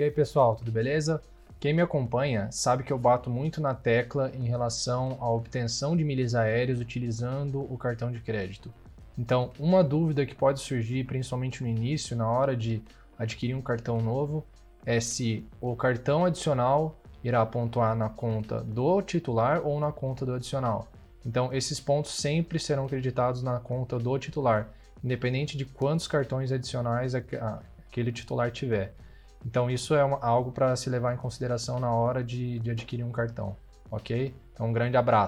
E aí pessoal, tudo beleza? Quem me acompanha sabe que eu bato muito na tecla em relação à obtenção de milhas aéreas utilizando o cartão de crédito. Então, uma dúvida que pode surgir, principalmente no início, na hora de adquirir um cartão novo, é se o cartão adicional irá pontuar na conta do titular ou na conta do adicional. Então, esses pontos sempre serão creditados na conta do titular, independente de quantos cartões adicionais aquele titular tiver. Então, isso é uma, algo para se levar em consideração na hora de, de adquirir um cartão, ok? Então, um grande abraço.